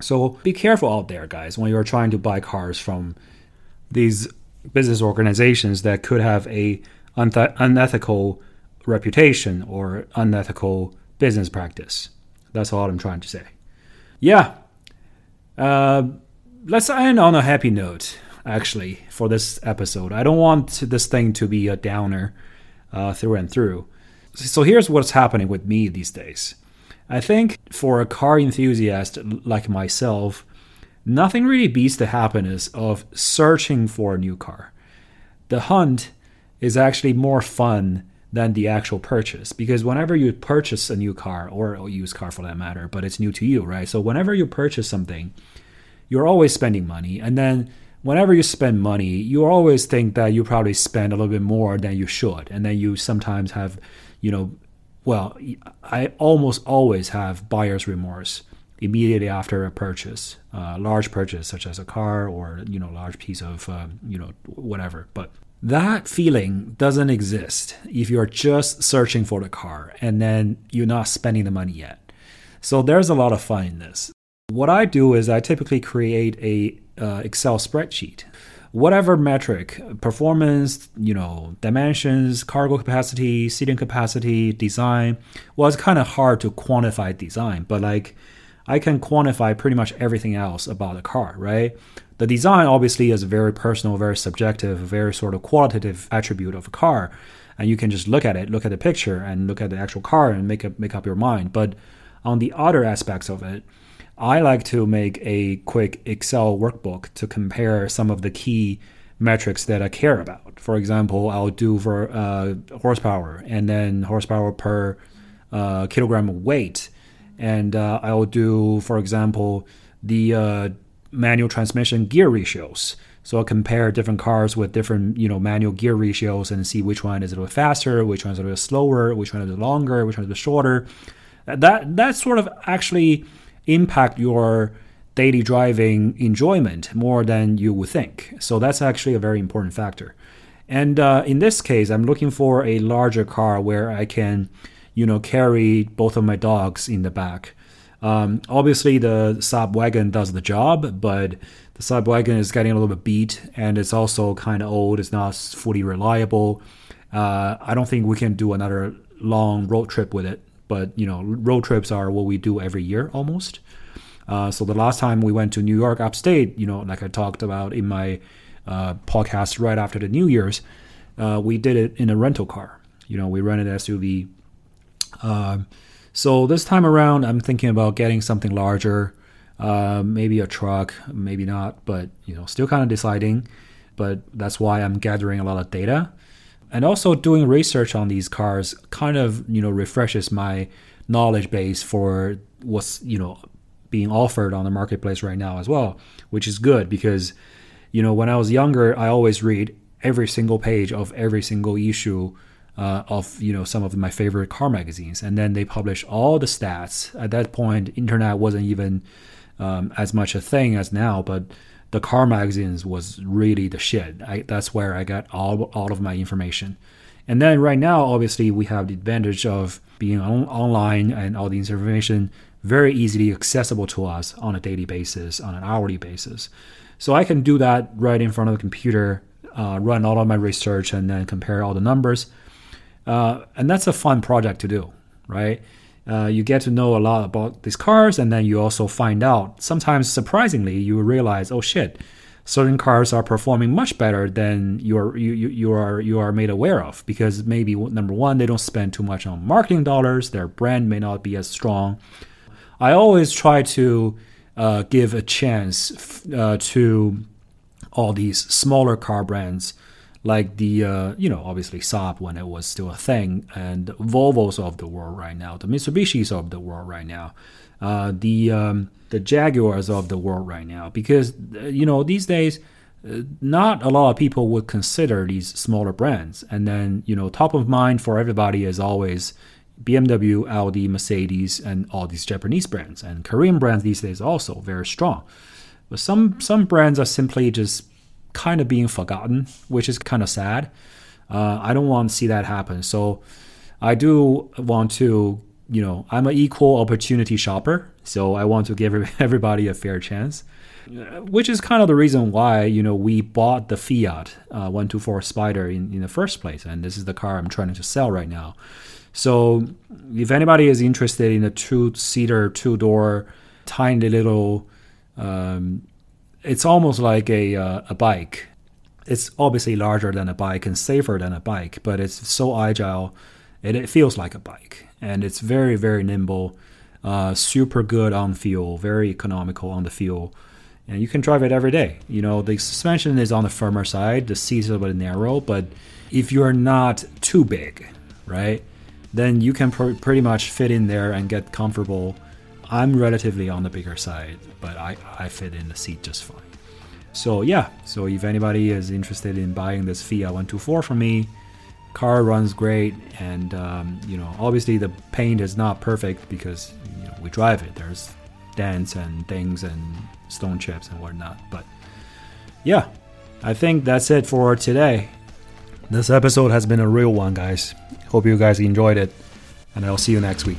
So be careful out there, guys, when you're trying to buy cars from these business organizations that could have a unethical reputation or unethical business practice. That's all I'm trying to say. Yeah. Uh, let's end on a happy note actually, for this episode. I don't want this thing to be a downer uh, through and through. So here's what's happening with me these days. I think for a car enthusiast like myself, nothing really beats the happiness of searching for a new car. The hunt is actually more fun than the actual purchase because whenever you purchase a new car or a used car for that matter, but it's new to you, right? So whenever you purchase something, you're always spending money and then whenever you spend money, you always think that you probably spend a little bit more than you should. And then you sometimes have, you know, well, I almost always have buyer's remorse immediately after a purchase, uh, large purchase such as a car or, you know, large piece of, uh, you know, whatever. But that feeling doesn't exist if you're just searching for the car and then you're not spending the money yet. So there's a lot of fun in this. What I do is I typically create a uh, Excel spreadsheet. Whatever metric, performance, you know, dimensions, cargo capacity, seating capacity, design. Well, it's kind of hard to quantify design, but like I can quantify pretty much everything else about the car, right? The design obviously is a very personal, very subjective, very sort of qualitative attribute of a car, and you can just look at it, look at the picture, and look at the actual car and make up make up your mind. But on the other aspects of it, I like to make a quick Excel workbook to compare some of the key metrics that I care about. For example, I'll do for uh, horsepower and then horsepower per uh, kilogram of weight. And uh, I'll do, for example, the uh, manual transmission gear ratios. So I'll compare different cars with different, you know, manual gear ratios and see which one is a little faster, which one is a little slower, which one is longer, which one is shorter. That that sort of actually impact your daily driving enjoyment more than you would think. So that's actually a very important factor. And uh, in this case, I'm looking for a larger car where I can, you know, carry both of my dogs in the back. Um, obviously, the Saab wagon does the job, but the Saab wagon is getting a little bit beat, and it's also kind of old. It's not fully reliable. Uh, I don't think we can do another long road trip with it but you know road trips are what we do every year almost. Uh, so the last time we went to new york upstate you know like i talked about in my uh, podcast right after the new year's uh, we did it in a rental car. You know we rented an suv um, so this time around i'm thinking about getting something larger uh, maybe a truck maybe not but you know still kind of deciding. But that's why i'm gathering a lot of data and also doing research on these cars kind of you know refreshes my knowledge base for what's you know being offered on the marketplace right now as well which is good because you know when i was younger i always read every single page of every single issue uh, of you know some of my favorite car magazines. And then they publish all the stats. At that point internet wasn't even um, as much a thing as now but the car magazines was really the shit. I, that's where I got all all of my information. And then right now, obviously, we have the advantage of being on, online and all the information very easily accessible to us on a daily basis, on an hourly basis. So I can do that right in front of the computer, uh, run all of my research, and then compare all the numbers. Uh, and that's a fun project to do, right? Uh, you get to know a lot about these cars, and then you also find out. Sometimes, surprisingly, you realize, oh shit, certain cars are performing much better than you're you, you, you are you are made aware of because maybe number one they don't spend too much on marketing dollars their brand may not be as strong i always try to uh, give a chance uh, to all these smaller car brands like the uh, you know obviously Saab when it was still a thing and Volvos of the world right now. The Mitsubishis of the world right now. Uh, the um, the Jaguars of the world right now. Because uh, you know these days uh, not a lot of people would consider these smaller brands. And then you know top of mind for everybody is always BMW, Audi, Mercedes, and all these Japanese brands. And Korean brands these days also very strong. But some some brands are simply just kind of being forgotten, which is kind of sad. Uh, I don't want to see that happen. So I do want to you know, I'm an equal opportunity shopper, so I want to give everybody a fair chance. Which is kind of the reason why you know we bought the Fiat uh, 124 Spider in, in the first place, and this is the car I'm trying to sell right now. So if anybody is interested in a two-seater, two-door, tiny little, um, it's almost like a uh, a bike. It's obviously larger than a bike and safer than a bike, but it's so agile, it, it feels like a bike and it's very very nimble, uh, super good on fuel, very economical on the fuel, and you can drive it every day. You know the suspension is on the firmer side, the seat is a bit narrow, but if you're not too big, right, then you can pr- pretty much fit in there and get comfortable. I'm relatively on the bigger side, but I, I fit in the seat just fine. So yeah, so if anybody is interested in buying this Fiat 124 from me, car runs great and um, you know obviously the paint is not perfect because you know, we drive it. There's dents and things and stone chips and whatnot but yeah. I think that's it for today. This episode has been a real one guys. Hope you guys enjoyed it and i'll see you next week